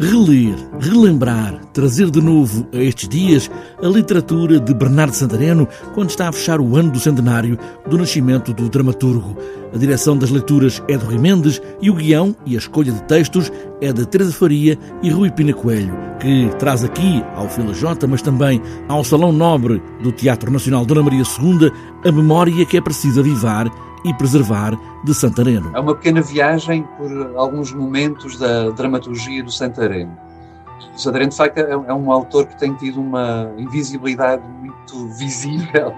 Reler, relembrar, trazer de novo a estes dias a literatura de Bernardo Santareno quando está a fechar o ano do centenário do nascimento do dramaturgo. A direção das leituras é de Rui Mendes e o guião e a escolha de textos é de Teresa Faria e Rui Pina Coelho, que traz aqui ao Fila J, mas também ao Salão Nobre do Teatro Nacional Dona Maria II, a memória que é preciso avivar e preservar de Santareno. É uma pequena viagem por alguns momentos da dramaturgia do Santareno. O Santareno, de facto, é, é um autor que tem tido uma invisibilidade muito visível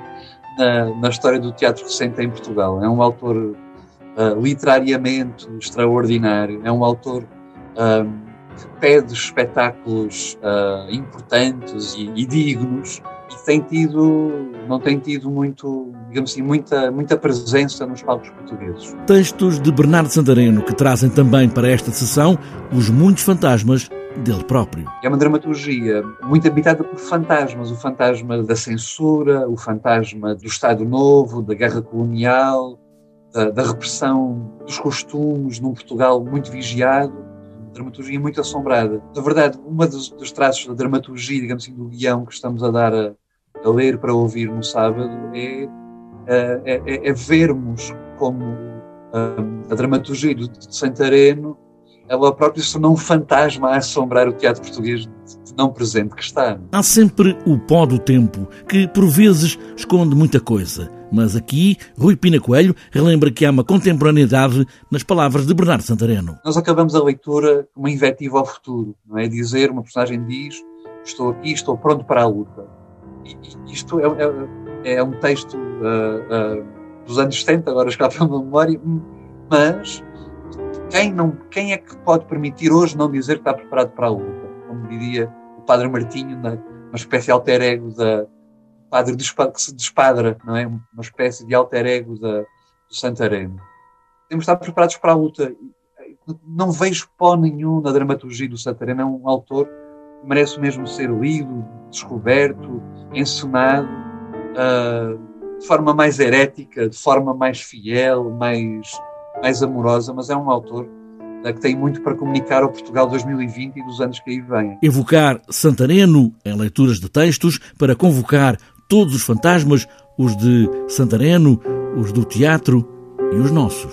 na, na história do teatro recente em Portugal. É um autor uh, literariamente extraordinário, é um autor uh, que pede espetáculos uh, importantes e, e dignos e tem tido, não tem tido muito, digamos assim, muita, muita presença nos palcos portugueses. Textos de Bernardo Santareno que trazem também para esta sessão os muitos fantasmas dele próprio. É uma dramaturgia muito habitada por fantasmas, o fantasma da censura, o fantasma do Estado Novo, da guerra colonial, da, da repressão dos costumes num Portugal muito vigiado dramaturgia muito assombrada. Na verdade, uma dos, dos traços da dramaturgia, digamos assim, do guião que estamos a dar a, a ler para ouvir no sábado é, é, é, é vermos como a, a dramaturgia de Santareno ela própria se tornou um fantasma a assombrar o teatro português de não presente que está. Há sempre o pó do tempo, que por vezes esconde muita coisa. Mas aqui, Rui Pina Coelho relembra que há uma contemporaneidade nas palavras de Bernardo Santareno. Nós acabamos a leitura com uma invetiva ao futuro, não é? Dizer, uma personagem diz, estou aqui, estou pronto para a luta. Isto é, é, é um texto uh, uh, dos anos 70, agora escapa a memória, mas quem, não, quem é que pode permitir hoje não dizer que está preparado para a luta? Como diria o Padre Martinho, na, uma espécie de alter ego da Padre que se despadra, não é? Uma espécie de alter ego da, do Santarém. Temos de estar preparados para a luta. Não vejo pó nenhum na dramaturgia do Santarém. É um autor merece mesmo ser lido, descoberto, encenado, uh, de forma mais herética, de forma mais fiel, mais mais amorosa, mas é um autor né, que tem muito para comunicar ao Portugal 2020 e dos anos que aí vêm. Evocar Santareno em leituras de textos para convocar todos os fantasmas, os de Santareno, os do teatro e os nossos.